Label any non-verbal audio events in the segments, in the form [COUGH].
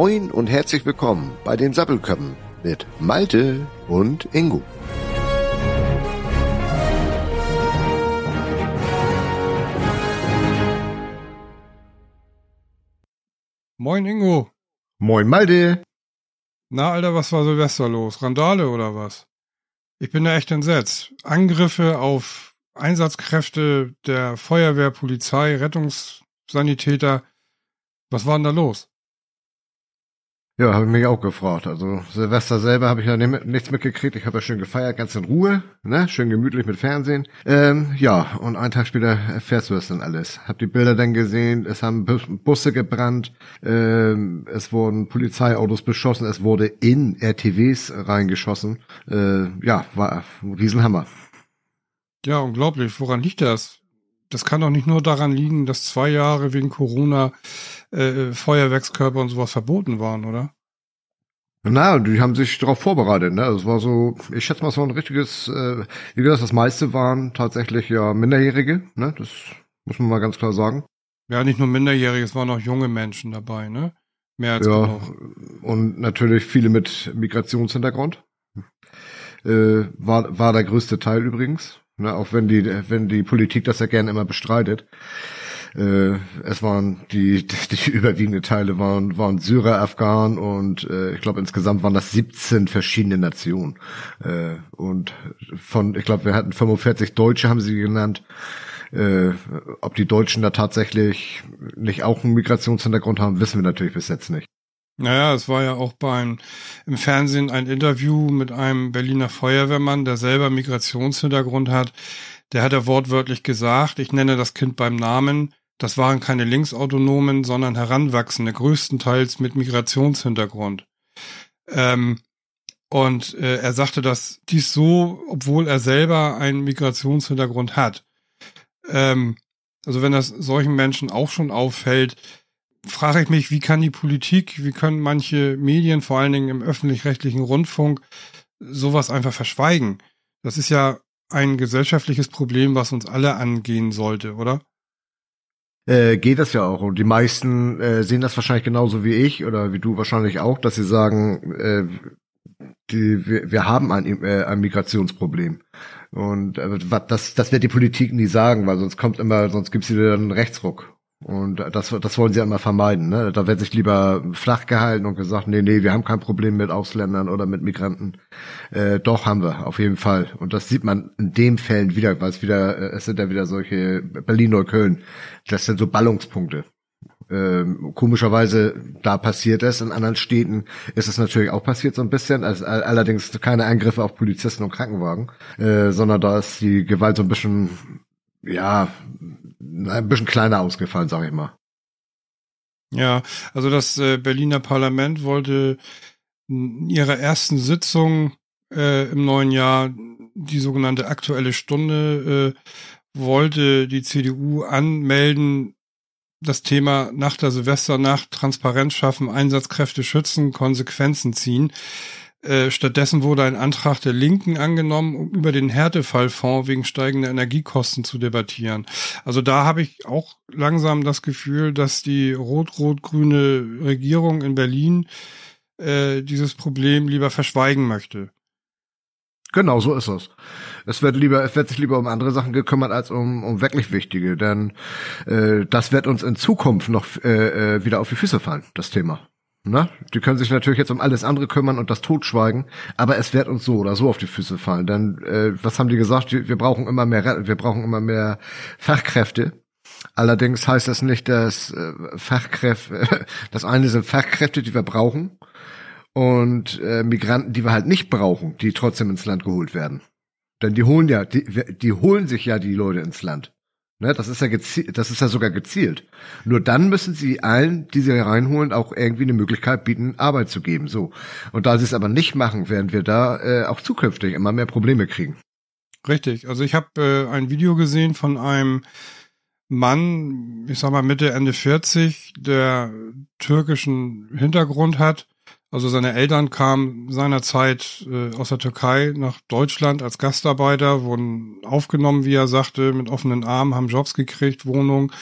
Moin und herzlich willkommen bei den Sappelköppen mit Malte und Ingo. Moin Ingo. Moin Malte. Na, Alter, was war Silvester los? Randale oder was? Ich bin da echt entsetzt. Angriffe auf Einsatzkräfte der Feuerwehr, Polizei, Rettungssanitäter. Was war denn da los? Ja, habe ich mich auch gefragt. Also Silvester selber habe ich ja nichts mitgekriegt. Ich habe ja schön gefeiert, ganz in Ruhe, ne, schön gemütlich mit Fernsehen. Ähm, ja, und einen Tag später erfährst du das dann alles. Hab die Bilder dann gesehen. Es haben Busse gebrannt, ähm, es wurden Polizeiautos beschossen, es wurde in RTWs reingeschossen. Äh, ja, war ein Riesenhammer. Ja, unglaublich. Woran liegt das? Das kann doch nicht nur daran liegen, dass zwei Jahre wegen Corona äh, Feuerwerkskörper und sowas verboten waren, oder? Na, die haben sich darauf vorbereitet, ne? Das war so, ich schätze mal, so ein richtiges, äh, wie gesagt, das meiste waren tatsächlich ja Minderjährige, ne? Das muss man mal ganz klar sagen. Ja, nicht nur Minderjährige, es waren auch junge Menschen dabei, ne? Mehr als ja, genug. Und natürlich viele mit Migrationshintergrund. Äh, war, war der größte Teil übrigens. Ne, auch wenn die, wenn die Politik das ja gerne immer bestreitet. Äh, es waren die, [LAUGHS] die überwiegende Teile waren, waren Syrer, Afghanen und äh, ich glaube insgesamt waren das 17 verschiedene Nationen. Äh, und von, ich glaube, wir hatten 45 Deutsche, haben sie genannt. Äh, ob die Deutschen da tatsächlich nicht auch einen Migrationshintergrund haben, wissen wir natürlich bis jetzt nicht. Naja, es war ja auch beim im Fernsehen ein Interview mit einem Berliner Feuerwehrmann, der selber Migrationshintergrund hat. Der hat ja wortwörtlich gesagt, ich nenne das Kind beim Namen, das waren keine Linksautonomen, sondern Heranwachsende, größtenteils mit Migrationshintergrund. Ähm, und äh, er sagte dass dies so, obwohl er selber einen Migrationshintergrund hat. Ähm, also wenn das solchen Menschen auch schon auffällt, frage ich mich, wie kann die Politik, wie können manche Medien, vor allen Dingen im öffentlich-rechtlichen Rundfunk, sowas einfach verschweigen? Das ist ja ein gesellschaftliches Problem, was uns alle angehen sollte, oder? Äh, geht das ja auch. Und die meisten äh, sehen das wahrscheinlich genauso wie ich oder wie du wahrscheinlich auch, dass sie sagen, äh, die, wir, wir haben ein, äh, ein Migrationsproblem. Und äh, das, das wird die Politik nie sagen, weil sonst kommt immer, sonst gibt's wieder einen Rechtsruck. Und das, das wollen sie immer vermeiden. Ne? Da wird sich lieber flach gehalten und gesagt, nee, nee, wir haben kein Problem mit Ausländern oder mit Migranten. Äh, doch haben wir, auf jeden Fall. Und das sieht man in den Fällen wieder, weil es wieder, äh, es sind ja wieder solche Berlin-Neukölln. Das sind so Ballungspunkte. Ähm, komischerweise, da passiert es. In anderen Städten ist es natürlich auch passiert so ein bisschen. Also, allerdings keine Angriffe auf Polizisten und Krankenwagen, äh, sondern da ist die Gewalt so ein bisschen, ja, ein bisschen kleiner ausgefallen, sag ich mal. Ja, also das äh, Berliner Parlament wollte in ihrer ersten Sitzung äh, im neuen Jahr die sogenannte aktuelle Stunde äh, wollte die CDU anmelden, das Thema nach der Silvesternacht Transparenz schaffen, Einsatzkräfte schützen, Konsequenzen ziehen. Äh, stattdessen wurde ein Antrag der Linken angenommen, um über den Härtefallfonds wegen steigender Energiekosten zu debattieren. Also da habe ich auch langsam das Gefühl, dass die rot-rot-grüne Regierung in Berlin äh, dieses Problem lieber verschweigen möchte. Genau, so ist es. Es wird lieber, es wird sich lieber um andere Sachen gekümmert als um, um wirklich wichtige, denn äh, das wird uns in Zukunft noch äh, äh wieder auf die Füße fallen, das Thema. Ne? Die können sich natürlich jetzt um alles andere kümmern und das totschweigen, aber es wird uns so oder so auf die Füße fallen. Denn äh, was haben die gesagt? Wir brauchen immer mehr, wir brauchen immer mehr Fachkräfte. Allerdings heißt das nicht, dass äh, Fachkräfte, [LAUGHS] das eine sind Fachkräfte, die wir brauchen, und äh, Migranten, die wir halt nicht brauchen, die trotzdem ins Land geholt werden. Denn die holen ja, die, die holen sich ja die Leute ins Land. Ne, das ist ja gezielt, das ist ja sogar gezielt. Nur dann müssen sie allen, die sie reinholen, auch irgendwie eine Möglichkeit bieten, Arbeit zu geben. So. Und da sie es aber nicht machen, werden wir da äh, auch zukünftig immer mehr Probleme kriegen. Richtig. Also ich habe äh, ein Video gesehen von einem Mann, ich sag mal Mitte, Ende 40, der türkischen Hintergrund hat also seine Eltern kamen seinerzeit äh, aus der Türkei nach Deutschland als Gastarbeiter, wurden aufgenommen, wie er sagte, mit offenen Armen, haben Jobs gekriegt, Wohnung,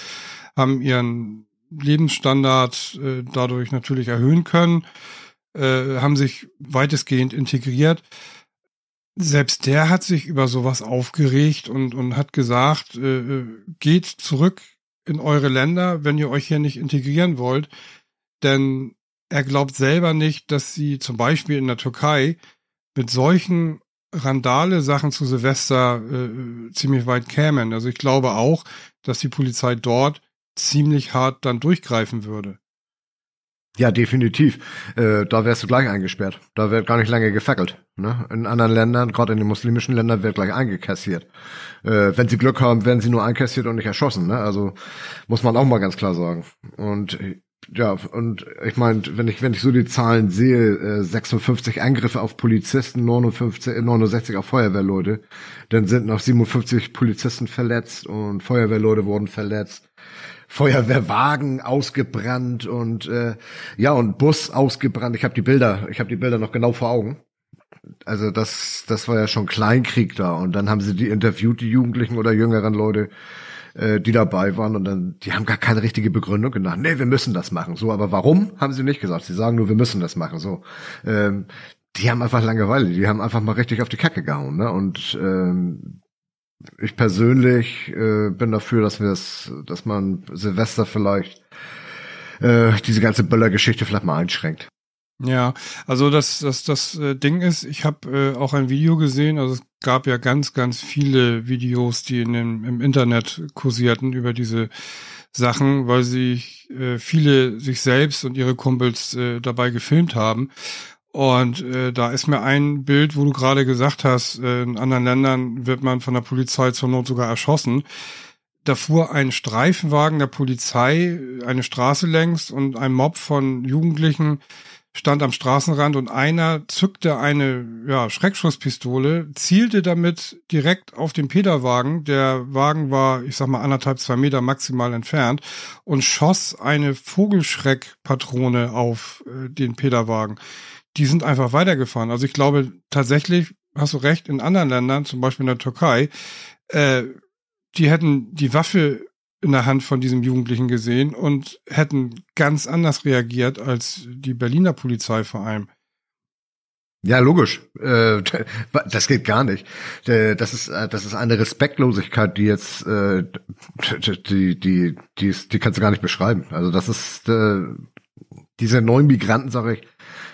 haben ihren Lebensstandard äh, dadurch natürlich erhöhen können, äh, haben sich weitestgehend integriert. Selbst der hat sich über sowas aufgeregt und, und hat gesagt, äh, äh geht zurück in eure Länder, wenn ihr euch hier nicht integrieren wollt. Denn er glaubt selber nicht, dass sie zum Beispiel in der Türkei mit solchen Randale-Sachen zu Silvester äh, ziemlich weit kämen. Also ich glaube auch, dass die Polizei dort ziemlich hart dann durchgreifen würde. Ja, definitiv. Äh, da wärst du gleich eingesperrt. Da wird gar nicht lange gefackelt. Ne? In anderen Ländern, gerade in den muslimischen Ländern, wird gleich eingekassiert. Äh, wenn sie Glück haben, werden sie nur einkassiert und nicht erschossen. Ne? Also muss man auch mal ganz klar sagen. Und ja, und ich meine, wenn ich, wenn ich so die Zahlen sehe, äh, 56 Angriffe auf Polizisten, 59, 69 äh, auf Feuerwehrleute, dann sind noch 57 Polizisten verletzt und Feuerwehrleute wurden verletzt. Feuerwehrwagen ausgebrannt und äh, ja und Bus ausgebrannt. Ich habe die Bilder, ich habe die Bilder noch genau vor Augen. Also das, das war ja schon Kleinkrieg da und dann haben sie die interviewt, die Jugendlichen oder jüngeren Leute äh, die dabei waren und dann, die haben gar keine richtige Begründung genannt. Nee, wir müssen das machen. So, aber warum, haben sie nicht gesagt. Sie sagen nur, wir müssen das machen. So, ähm, die haben einfach Langeweile. Die haben einfach mal richtig auf die Kacke gehauen. Ne? Und ähm, ich persönlich äh, bin dafür, dass wir es, dass man Silvester vielleicht äh, diese ganze Böller-Geschichte vielleicht mal einschränkt. Ja, also das, das, das äh, Ding ist, ich habe äh, auch ein Video gesehen, also es gab ja ganz, ganz viele Videos, die in dem, im Internet kursierten über diese Sachen, weil sich äh, viele sich selbst und ihre Kumpels äh, dabei gefilmt haben. Und äh, da ist mir ein Bild, wo du gerade gesagt hast, äh, in anderen Ländern wird man von der Polizei zur Not sogar erschossen. Da fuhr ein Streifenwagen der Polizei eine Straße längs und ein Mob von Jugendlichen stand am Straßenrand und einer zückte eine ja, Schreckschusspistole, zielte damit direkt auf den Peterwagen. Der Wagen war, ich sag mal, anderthalb, zwei Meter maximal entfernt und schoss eine Vogelschreckpatrone auf äh, den Peterwagen. Die sind einfach weitergefahren. Also ich glaube tatsächlich, hast du recht, in anderen Ländern, zum Beispiel in der Türkei, äh, die hätten die Waffe in der Hand von diesem Jugendlichen gesehen und hätten ganz anders reagiert als die Berliner Polizei vor allem. Ja, logisch. Äh, das geht gar nicht. Das ist, äh, das ist eine Respektlosigkeit, die jetzt, äh, die, die, die, ist, die kannst du gar nicht beschreiben. Also das ist, diese neuen Migranten, sage ich,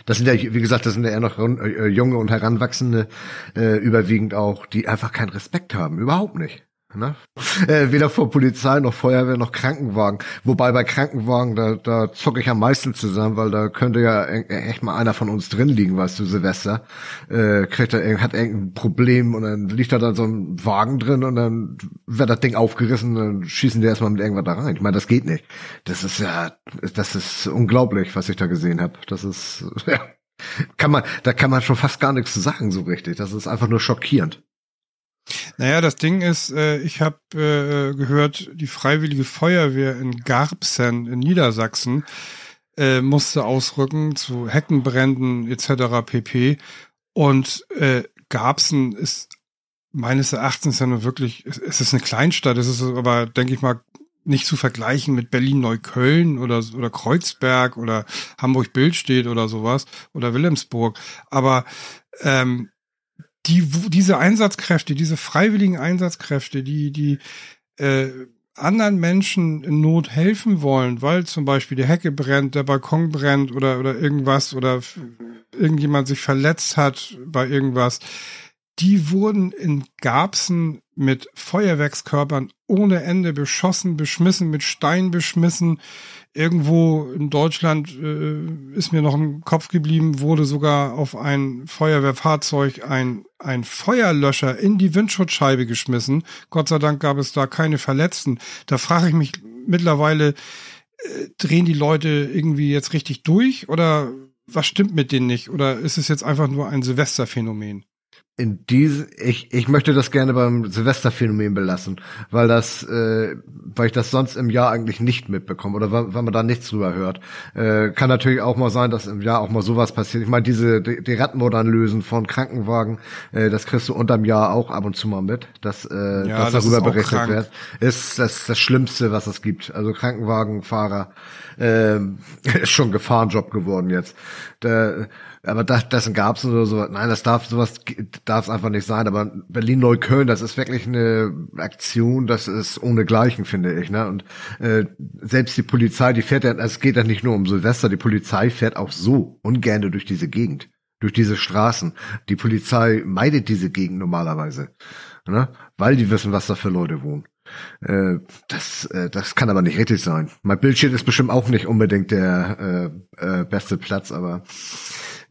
das sind ja, wie gesagt, das sind ja eher noch junge und Heranwachsende, überwiegend auch, die einfach keinen Respekt haben. Überhaupt nicht. Ne? Äh, weder vor Polizei noch Feuerwehr noch Krankenwagen. Wobei bei Krankenwagen, da, da zocke ich am meisten zusammen, weil da könnte ja e-, echt mal einer von uns drin liegen, weißt du, Silvester. Äh, kriegt er, hat irgendein Problem und dann liegt da dann so ein Wagen drin und dann wird das Ding aufgerissen und dann schießen die erstmal mit irgendwas da rein. Ich meine, das geht nicht. Das ist ja, das ist unglaublich, was ich da gesehen habe. Das ist, [LAUGHS] ja, kann man, da kann man schon fast gar nichts zu sagen so richtig. Das ist einfach nur schockierend. Naja, das Ding ist, äh, ich habe äh, gehört, die Freiwillige Feuerwehr in Garbsen in Niedersachsen äh, musste ausrücken zu Heckenbränden etc. pp. Und äh, Garbsen ist meines Erachtens ja nur wirklich, es ist eine Kleinstadt, es ist aber, denke ich mal, nicht zu vergleichen mit Berlin-Neukölln oder, oder Kreuzberg oder Hamburg-Bildstedt oder sowas oder Wilhelmsburg. Aber ähm, die, diese Einsatzkräfte, diese freiwilligen Einsatzkräfte, die, die äh, anderen Menschen in Not helfen wollen, weil zum Beispiel die Hecke brennt, der Balkon brennt oder, oder irgendwas oder irgendjemand sich verletzt hat bei irgendwas, die wurden in Garbsen mit Feuerwerkskörpern ohne Ende beschossen, beschmissen, mit Stein beschmissen, irgendwo in Deutschland äh, ist mir noch im Kopf geblieben, wurde sogar auf ein Feuerwehrfahrzeug ein, ein Feuerlöscher in die Windschutzscheibe geschmissen. Gott sei Dank gab es da keine Verletzten. Da frage ich mich mittlerweile, äh, drehen die Leute irgendwie jetzt richtig durch oder was stimmt mit denen nicht? Oder ist es jetzt einfach nur ein Silvesterphänomen? In diese, ich, ich möchte das gerne beim Silvesterphänomen belassen, weil das, äh, weil ich das sonst im Jahr eigentlich nicht mitbekomme oder weil, weil man da nichts drüber hört. Äh, kann natürlich auch mal sein, dass im Jahr auch mal sowas passiert. Ich meine, diese die, die Radmodern von Krankenwagen, äh, das kriegst du unterm Jahr auch ab und zu mal mit, dass, äh, ja, dass das darüber berichtet wird. Ist das das Schlimmste, was es gibt. Also Krankenwagenfahrer äh, [LAUGHS] ist schon Gefahrenjob geworden jetzt. Der, aber das, dessen gab es oder so. Nein, das darf sowas darf es einfach nicht sein. Aber Berlin-Neukölln, das ist wirklich eine Aktion, das ist ohnegleichen, finde ich. Ne? Und äh, selbst die Polizei, die fährt ja, es geht ja nicht nur um Silvester, die Polizei fährt auch so ungerne durch diese Gegend, durch diese Straßen. Die Polizei meidet diese Gegend normalerweise, ne? weil die wissen, was da für Leute wohnen. Äh, das, äh, das kann aber nicht richtig sein. Mein Bildschirm ist bestimmt auch nicht unbedingt der äh, äh, beste Platz, aber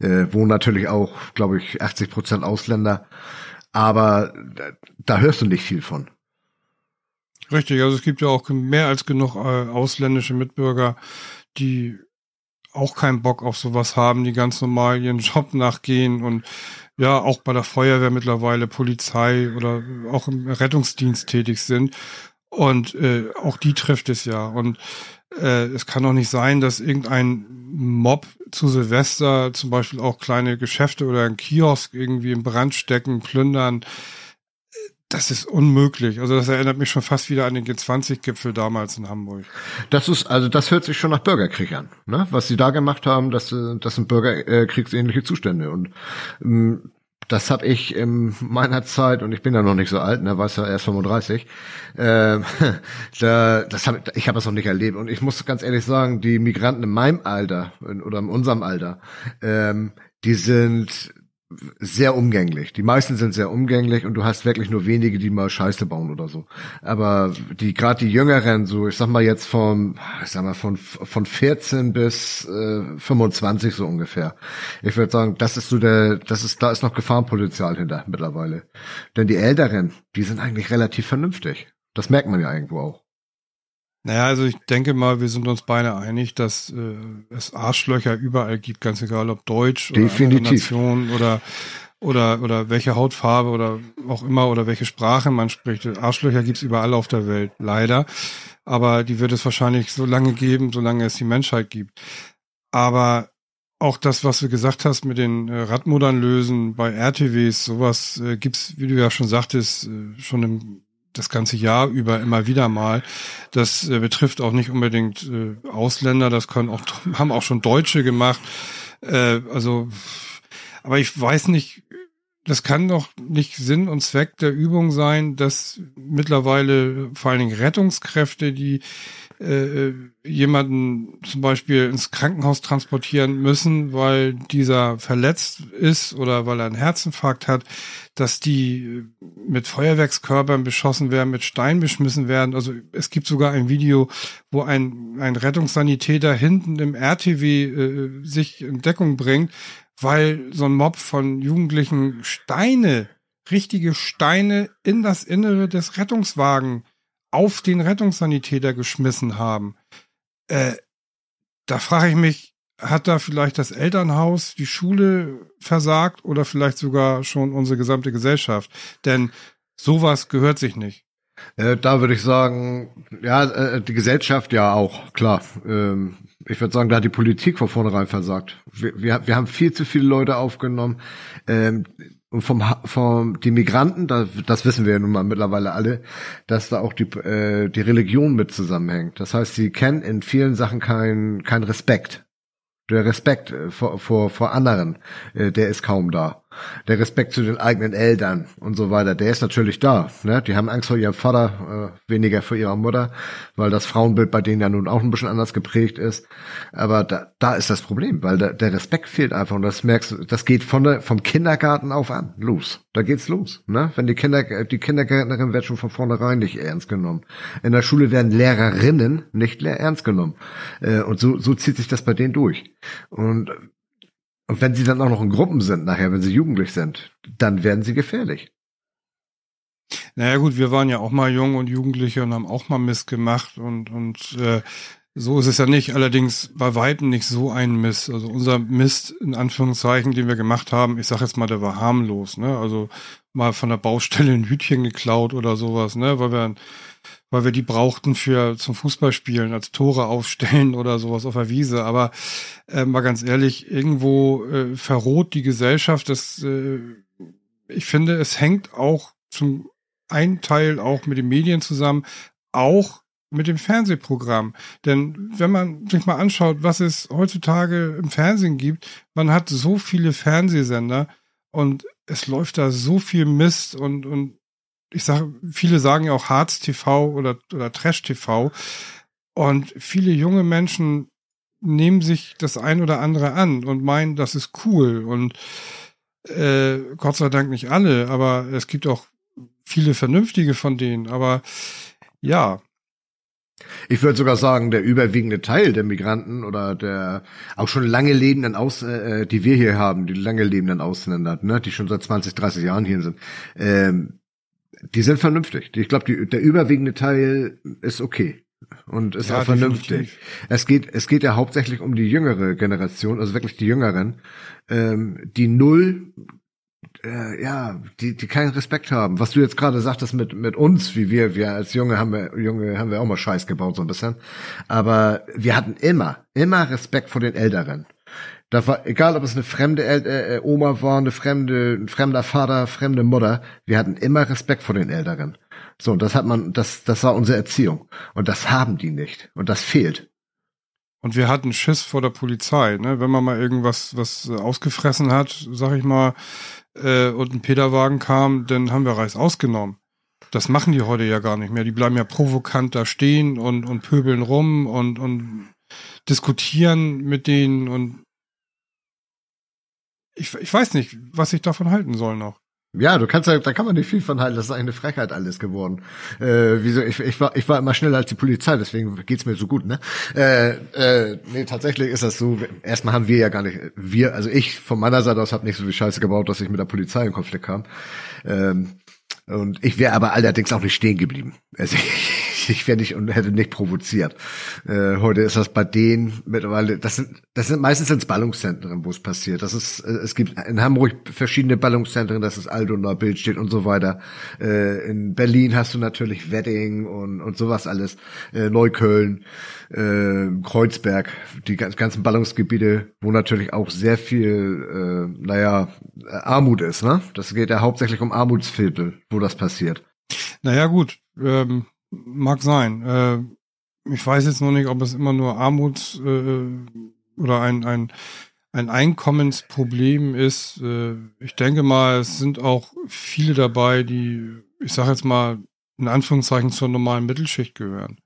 äh, wohnen natürlich auch, glaube ich, 80 Prozent Ausländer. Aber da, da hörst du nicht viel von. Richtig, also es gibt ja auch mehr als genug äh, ausländische Mitbürger, die auch keinen Bock auf sowas haben, die ganz normal ihren Job nachgehen und ja, auch bei der Feuerwehr mittlerweile, Polizei oder auch im Rettungsdienst tätig sind. Und äh, auch die trifft es ja. Und äh, es kann doch nicht sein, dass irgendein Mob zu Silvester zum Beispiel auch kleine Geschäfte oder ein Kiosk irgendwie in Brand stecken, plündern. Das ist unmöglich. Also das erinnert mich schon fast wieder an den G20-Gipfel damals in Hamburg. Das ist, also das hört sich schon nach Bürgerkrieg an. Ne? Was sie da gemacht haben, das, das sind Bürgerkriegsähnliche Zustände. Und ähm, das habe ich in meiner Zeit, und ich bin ja noch nicht so alt, ne, weiß ja erst 35, äh, [LAUGHS] da, das hab, ich habe das noch nicht erlebt. Und ich muss ganz ehrlich sagen, die Migranten in meinem Alter oder in unserem Alter, ähm, die sind sehr umgänglich. Die meisten sind sehr umgänglich und du hast wirklich nur wenige, die mal Scheiße bauen oder so. Aber die gerade die Jüngeren, so ich sag mal jetzt von, ich sag mal von von 14 bis äh, 25 so ungefähr. Ich würde sagen, das ist so der, das ist da ist noch Gefahrenpotenzial hinter mittlerweile. Denn die Älteren, die sind eigentlich relativ vernünftig. Das merkt man ja irgendwo auch. Naja, also ich denke mal, wir sind uns beide einig, dass äh, es Arschlöcher überall gibt, ganz egal ob Deutsch Definitiv. oder Nation oder oder oder welche Hautfarbe oder auch immer oder welche Sprache man spricht. Arschlöcher gibt's überall auf der Welt, leider. Aber die wird es wahrscheinlich so lange geben, solange es die Menschheit gibt. Aber auch das, was du gesagt hast mit den äh, Radmodern bei RTWs, sowas äh, gibt's, wie du ja schon sagtest, äh, schon im das ganze Jahr über immer wieder mal. Das äh, betrifft auch nicht unbedingt äh, Ausländer, das können auch, [LAUGHS] haben auch schon Deutsche gemacht. Äh, also, aber ich weiß nicht, das kann doch nicht Sinn und Zweck der Übung sein, dass mittlerweile vor allen Dingen Rettungskräfte, die äh, jemanden zum Beispiel ins Krankenhaus transportieren müssen, weil dieser verletzt ist oder weil er einen Herzinfarkt hat, dass die mit Feuerwerkskörpern beschossen werden, mit Stein beschmissen werden. Also es gibt sogar ein Video, wo ein, ein Rettungssanitäter hinten im RTW äh, sich in Deckung bringt, weil so ein Mob von Jugendlichen Steine, richtige Steine in das Innere des Rettungswagen auf den Rettungssanitäter geschmissen haben. Äh, da frage ich mich, hat da vielleicht das Elternhaus, die Schule versagt oder vielleicht sogar schon unsere gesamte Gesellschaft? Denn sowas gehört sich nicht. Äh, da würde ich sagen, ja, äh, die Gesellschaft ja auch, klar. Ähm, ich würde sagen, da hat die Politik von vornherein versagt. Wir, wir, wir haben viel zu viele Leute aufgenommen. Ähm, und vom, vom die Migranten, da, das wissen wir ja nun mal mittlerweile alle, dass da auch die, äh, die Religion mit zusammenhängt. Das heißt, sie kennen in vielen Sachen keinen kein Respekt. Der Respekt äh, vor, vor, vor anderen, äh, der ist kaum da der Respekt zu den eigenen Eltern und so weiter, der ist natürlich da. Ne? Die haben Angst vor ihrem Vater, äh, weniger vor ihrer Mutter, weil das Frauenbild bei denen ja nun auch ein bisschen anders geprägt ist. Aber da, da ist das Problem, weil da, der Respekt fehlt einfach und das merkst du, das geht von der, vom Kindergarten auf an, los. Da geht's los. Ne? Wenn die Kinder, die Kindergärtnerin wird schon von vornherein nicht ernst genommen. In der Schule werden Lehrerinnen nicht ernst genommen. Äh, und so, so zieht sich das bei denen durch. Und und wenn sie dann auch noch in Gruppen sind nachher, wenn sie jugendlich sind, dann werden sie gefährlich. Naja gut, wir waren ja auch mal jung und Jugendliche und haben auch mal Mist gemacht und, und äh, So ist es ja nicht, allerdings bei Weitem nicht so ein Mist. Also unser Mist, in Anführungszeichen, den wir gemacht haben, ich sag jetzt mal, der war harmlos, ne? Also mal von der Baustelle ein Hütchen geklaut oder sowas, ne? Weil wir, weil wir die brauchten für zum Fußballspielen, als Tore aufstellen [LAUGHS] oder sowas auf der Wiese. Aber äh, mal ganz ehrlich, irgendwo äh, verroht die Gesellschaft. Das, äh, ich finde, es hängt auch zum einen Teil auch mit den Medien zusammen, auch mit dem Fernsehprogramm. Denn wenn man sich mal anschaut, was es heutzutage im Fernsehen gibt, man hat so viele Fernsehsender und es läuft da so viel Mist und, und ich sage, viele sagen ja auch Harz TV oder, oder Trash TV. Und viele junge Menschen nehmen sich das ein oder andere an und meinen, das ist cool. Und äh, Gott sei Dank nicht alle, aber es gibt auch viele vernünftige von denen. Aber ja, ich würde sogar sagen, der überwiegende Teil der Migranten oder der auch schon lange lebenden Aus, äh, die wir hier haben, die lange lebenden Ausländer, ne, die schon seit 20, 30 Jahren hier sind, ähm, die sind vernünftig. Ich glaube, der überwiegende Teil ist okay und ist ja, auch vernünftig. Definitiv. Es geht, es geht ja hauptsächlich um die jüngere Generation, also wirklich die Jüngeren, ähm, die null äh, ja, die, die keinen Respekt haben. Was du jetzt gerade sagtest mit, mit uns, wie wir, wir als Junge haben wir, Junge haben wir auch mal Scheiß gebaut, so ein bisschen. Aber wir hatten immer, immer Respekt vor den Älteren. Da war, egal ob es eine fremde El äh, Oma war, eine fremde, ein fremder Vater, fremde Mutter, wir hatten immer Respekt vor den Älteren. So, und das hat man, das, das war unsere Erziehung. Und das haben die nicht. Und das fehlt. Und wir hatten Schiss vor der Polizei, ne? Wenn man mal irgendwas was ausgefressen hat, sag ich mal, äh, und ein Peterwagen kam, dann haben wir Reis ausgenommen. Das machen die heute ja gar nicht mehr. Die bleiben ja provokant da stehen und, und pöbeln rum und, und diskutieren mit denen und ich, ich weiß nicht, was ich davon halten soll noch. Ja, du kannst ja, da kann man nicht viel von halten. Das ist eine Frechheit alles geworden. Äh, wieso? Ich, ich war, ich war immer schneller als die Polizei, deswegen geht's mir so gut, ne? Äh, äh, nee, tatsächlich ist das so. Erstmal haben wir ja gar nicht, wir, also ich von meiner Seite aus habe nicht so viel Scheiße gebaut, dass ich mit der Polizei in Konflikt kam. Ähm, und ich wäre aber allerdings auch nicht stehen geblieben. Also ich, [LAUGHS] ich wäre nicht und hätte nicht provoziert. Äh, heute ist das bei denen mittlerweile, das sind, das sind meistens ins Ballungszentren, wo es passiert. Das ist, äh, es gibt in Hamburg verschiedene Ballungszentren, das ist Aldona, Bildstedt und so weiter. Äh, in Berlin hast du natürlich Wedding und, und sowas alles, äh, Neukölln äh, Kreuzberg, die ganzen Ballungsgebiete, wo natürlich auch sehr viel, äh, naja, Armut ist, ne? Das geht ja hauptsächlich um Armutsviertel, wo das passiert. Naja, gut, ähm, mag sein. Äh, ich weiß jetzt noch nicht, ob es immer nur Armuts äh, oder ein, ein, ein Einkommensproblem ist. Äh, ich denke mal, es sind auch viele dabei, die, ich sage jetzt mal, in Anführungszeichen zur normalen Mittelschicht gehören.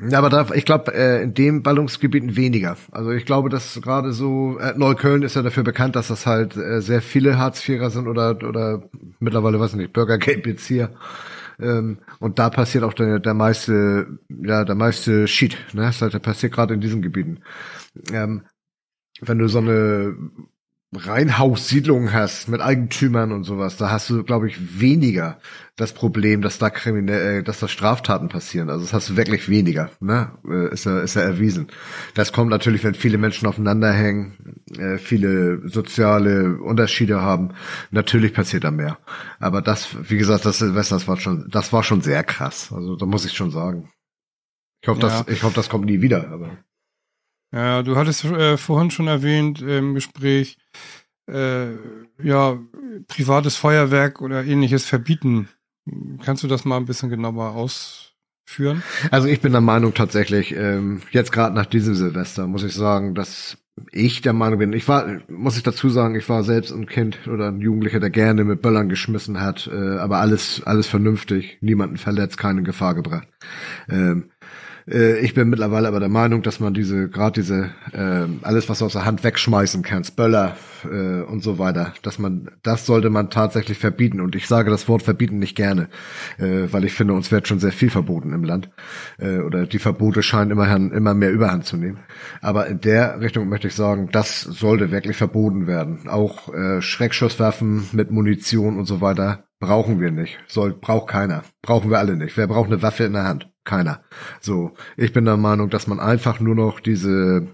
Ja, aber da, ich glaube, äh, in dem Ballungsgebieten weniger. Also ich glaube, dass gerade so, äh, Neukölln ist ja dafür bekannt, dass das halt äh, sehr viele Hartz-Vierer sind oder, oder mittlerweile, weiß ich nicht, Bürgergeld-Bezieher. Ähm, und da passiert auch der, der meiste, ja, der meiste Shit, ne? Das halt, der passiert gerade in diesen Gebieten. Ähm, wenn du so eine Reihenhaussiedlungen hast mit Eigentümern und sowas, da hast du, glaube ich, weniger das Problem, dass da kriminell, äh, dass da Straftaten passieren. Also das hast du wirklich weniger, ne? Äh, ist ja, ist ja erwiesen. Das kommt natürlich, wenn viele Menschen aufeinander hängen, äh, viele soziale Unterschiede haben. Natürlich passiert da mehr. Aber das, wie gesagt, das Silvester, das war schon, das war schon sehr krass. Also da muss ich schon sagen. Ich hoffe, ja. das, ich hoffe, das kommt nie wieder. Aber ja, du hattest äh, vorhin schon erwähnt im Gespräch, äh, ja, privates Feuerwerk oder ähnliches verbieten. Kannst du das mal ein bisschen genauer ausführen? Also ich bin der Meinung tatsächlich, ähm, jetzt gerade nach diesem Silvester muss ich sagen, dass ich der Meinung bin, ich war, muss ich dazu sagen, ich war selbst ein Kind oder ein Jugendlicher, der gerne mit Böllern geschmissen hat, äh, aber alles, alles vernünftig, niemanden verletzt, keine Gefahr gebracht. Ähm, äh, ich bin mittlerweile aber der Meinung, dass man diese, gerade diese, äh, alles, was du aus der Hand wegschmeißen kannst, Böller äh, und so weiter, dass man, das sollte man tatsächlich verbieten. Und ich sage das Wort verbieten nicht gerne, äh, weil ich finde, uns wird schon sehr viel verboten im Land. Äh, oder die Verbote scheinen immerhin immer mehr Überhand zu nehmen. Aber in der Richtung möchte ich sagen, das sollte wirklich verboten werden. Auch äh, Schreckschusswaffen mit Munition und so weiter brauchen wir nicht. Soll, braucht keiner. Brauchen wir alle nicht. Wer braucht eine Waffe in der Hand? Keiner. So, ich bin der Meinung, dass man einfach nur noch diese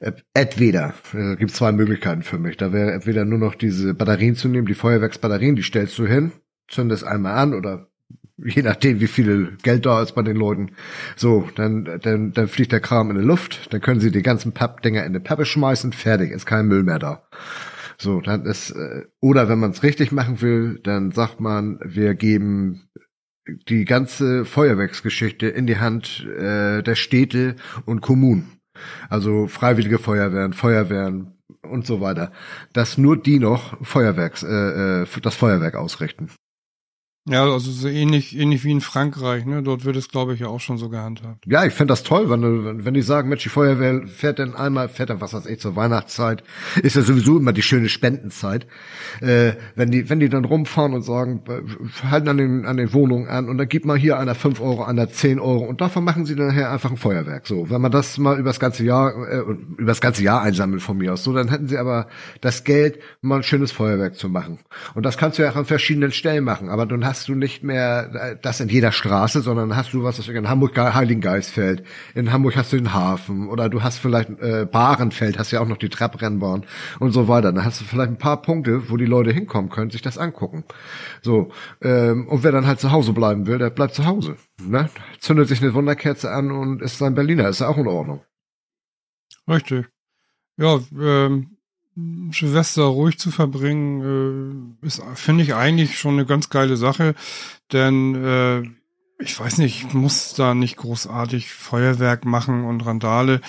äh, entweder, äh, gibt zwei Möglichkeiten für mich. Da wäre entweder nur noch diese Batterien zu nehmen, die Feuerwerksbatterien, die stellst du hin, zündest einmal an oder je nachdem, wie viel Geld da ist bei den Leuten. So, dann, dann, dann fliegt der Kram in die Luft, dann können sie die ganzen Pappdinger in die Pappe schmeißen, fertig, ist kein Müll mehr da. So, dann ist, äh, oder wenn man es richtig machen will, dann sagt man, wir geben die ganze Feuerwerksgeschichte in die Hand äh, der Städte und Kommunen. Also freiwillige Feuerwehren, Feuerwehren und so weiter. Dass nur die noch Feuerwerks, äh, äh das Feuerwerk ausrichten. Ja, also so ähnlich, ähnlich wie in Frankreich, ne? Dort wird es, glaube ich, ja auch schon so gehandhabt. Ja, ich finde das toll, wenn, wenn die sagen, Mensch, die Feuerwehr fährt dann einmal, fährt dann, was weiß ich, zur Weihnachtszeit, ist ja sowieso immer die schöne Spendenzeit. Äh, wenn die, wenn die dann rumfahren und sagen, äh, halten an den, an den Wohnungen an und dann gibt man hier einer fünf Euro, einer zehn Euro und davon machen sie dann nachher einfach ein Feuerwerk. So, wenn man das mal übers ganze Jahr, äh, übers ganze Jahr einsammelt von mir aus, so, dann hätten sie aber das Geld, mal ein schönes Feuerwerk zu machen. Und das kannst du ja auch an verschiedenen Stellen machen, aber dann hast du nicht mehr äh, das in jeder Straße, sondern hast du was, das in Hamburg Heiligengeistfeld, in Hamburg hast du den Hafen oder du hast vielleicht äh, Bahrenfeld, hast ja auch noch die Trapprennbahn und so weiter. Dann hast du vielleicht ein paar Punkte, wo die Leute hinkommen können, sich das angucken. So ähm, und wer dann halt zu Hause bleiben will, der bleibt zu Hause. Ne? Zündet sich eine Wunderkerze an und ist sein Berliner, ist ja auch in Ordnung. Richtig. Ja, ähm, Silvester ruhig zu verbringen, äh, ist, finde ich eigentlich schon eine ganz geile Sache, denn äh, ich weiß nicht, ich muss da nicht großartig Feuerwerk machen und Randale.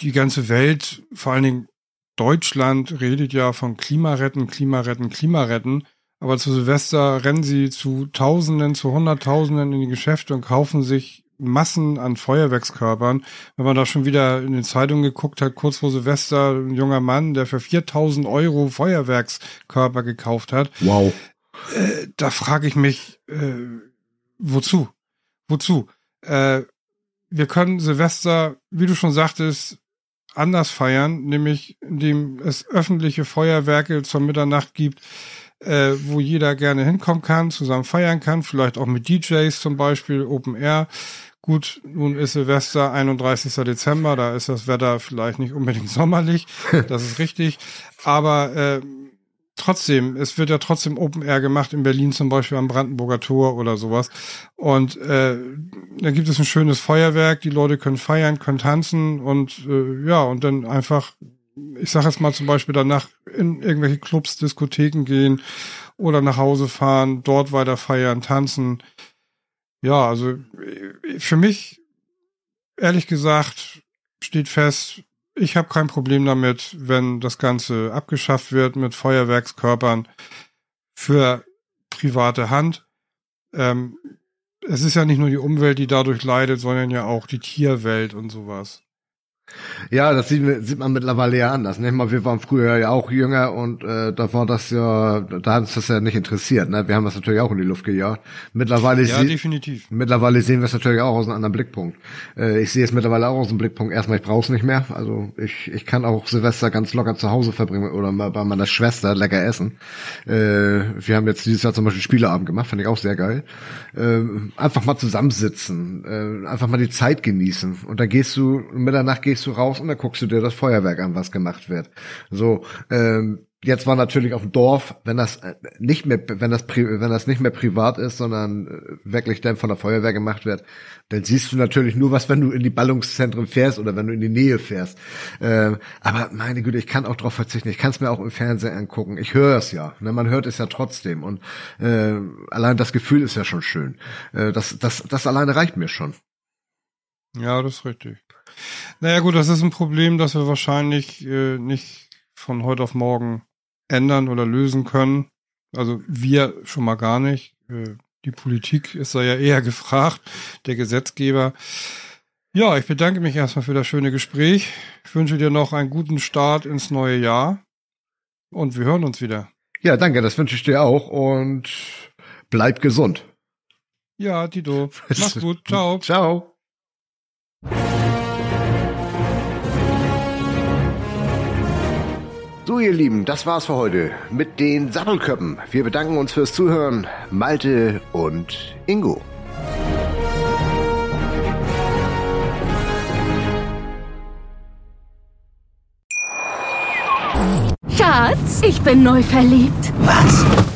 Die ganze Welt, vor allen Dingen Deutschland, redet ja von Klimaretten, Klimaretten, Klimaretten. Aber zu Silvester rennen sie zu Tausenden, zu Hunderttausenden in die Geschäfte und kaufen sich Massen an Feuerwerkskörpern. Wenn man da schon wieder in den Zeitungen geguckt hat, kurz vor Silvester, ein junger Mann, der für 4000 Euro Feuerwerkskörper gekauft hat. Wow. Äh, da frage ich mich, äh, wozu? Wozu? Äh, wir können Silvester, wie du schon sagtest, anders feiern, nämlich indem es öffentliche Feuerwerke zur Mitternacht gibt, äh, wo jeder gerne hinkommen kann, zusammen feiern kann, vielleicht auch mit DJs zum Beispiel, Open Air. Gut, nun ist Silvester 31. Dezember, da ist das Wetter vielleicht nicht unbedingt [LAUGHS] sommerlich, das ist richtig. Aber äh, trotzdem, es wird ja trotzdem Open Air gemacht in Berlin zum Beispiel am Brandenburger Tor oder sowas. Und äh, da gibt es ein schönes Feuerwerk, die Leute können feiern, können tanzen und äh, ja, und dann einfach, ich sage jetzt mal zum Beispiel danach in irgendwelche Clubs, Diskotheken gehen oder nach Hause fahren, dort weiter feiern, tanzen. Ja, also für mich, ehrlich gesagt, steht fest, ich habe kein Problem damit, wenn das Ganze abgeschafft wird mit Feuerwerkskörpern für private Hand. Ähm, es ist ja nicht nur die Umwelt, die dadurch leidet, sondern ja auch die Tierwelt und sowas. Ja, das sieht, sieht man mittlerweile ja anders. Ne? Wir waren früher ja auch jünger und äh, da war das ja, da hat uns das ja nicht interessiert. Ne? Wir haben das natürlich auch in die Luft gejagt. Mittlerweile ja, definitiv. Mittlerweile sehen wir es natürlich auch aus einem anderen Blickpunkt. Äh, ich sehe es mittlerweile auch aus dem Blickpunkt. Erstmal, ich brauche es nicht mehr. Also ich, ich kann auch Silvester ganz locker zu Hause verbringen oder mal bei meiner Schwester lecker essen. Äh, wir haben jetzt dieses Jahr zum Beispiel Spieleabend gemacht, fand ich auch sehr geil. Äh, einfach mal zusammensitzen, äh, einfach mal die Zeit genießen. Und da gehst du, Mitternacht gehst gehst du raus und dann guckst du dir das Feuerwerk an, was gemacht wird. So, ähm, jetzt war natürlich auf dem Dorf, wenn das äh, nicht mehr, wenn das, wenn das nicht mehr privat ist, sondern äh, wirklich dann von der Feuerwehr gemacht wird, dann siehst du natürlich nur was, wenn du in die Ballungszentren fährst oder wenn du in die Nähe fährst. Ähm, aber meine Güte, ich kann auch darauf verzichten. Ich kann es mir auch im Fernsehen angucken. Ich höre es ja. Ne? Man hört es ja trotzdem. Und äh, allein das Gefühl ist ja schon schön. Äh, das, das, das alleine reicht mir schon. Ja, das ist richtig. Naja gut, das ist ein Problem, das wir wahrscheinlich äh, nicht von heute auf morgen ändern oder lösen können. Also wir schon mal gar nicht. Äh, die Politik ist da ja eher [LAUGHS] gefragt, der Gesetzgeber. Ja, ich bedanke mich erstmal für das schöne Gespräch. Ich wünsche dir noch einen guten Start ins neue Jahr und wir hören uns wieder. Ja, danke, das wünsche ich dir auch und bleib gesund. Ja, Tito. [LAUGHS] Mach's gut. Ciao. Ciao. So, ihr Lieben, das war's für heute mit den Sattelköppen. Wir bedanken uns fürs Zuhören, Malte und Ingo. Schatz, ich bin neu verliebt. Was?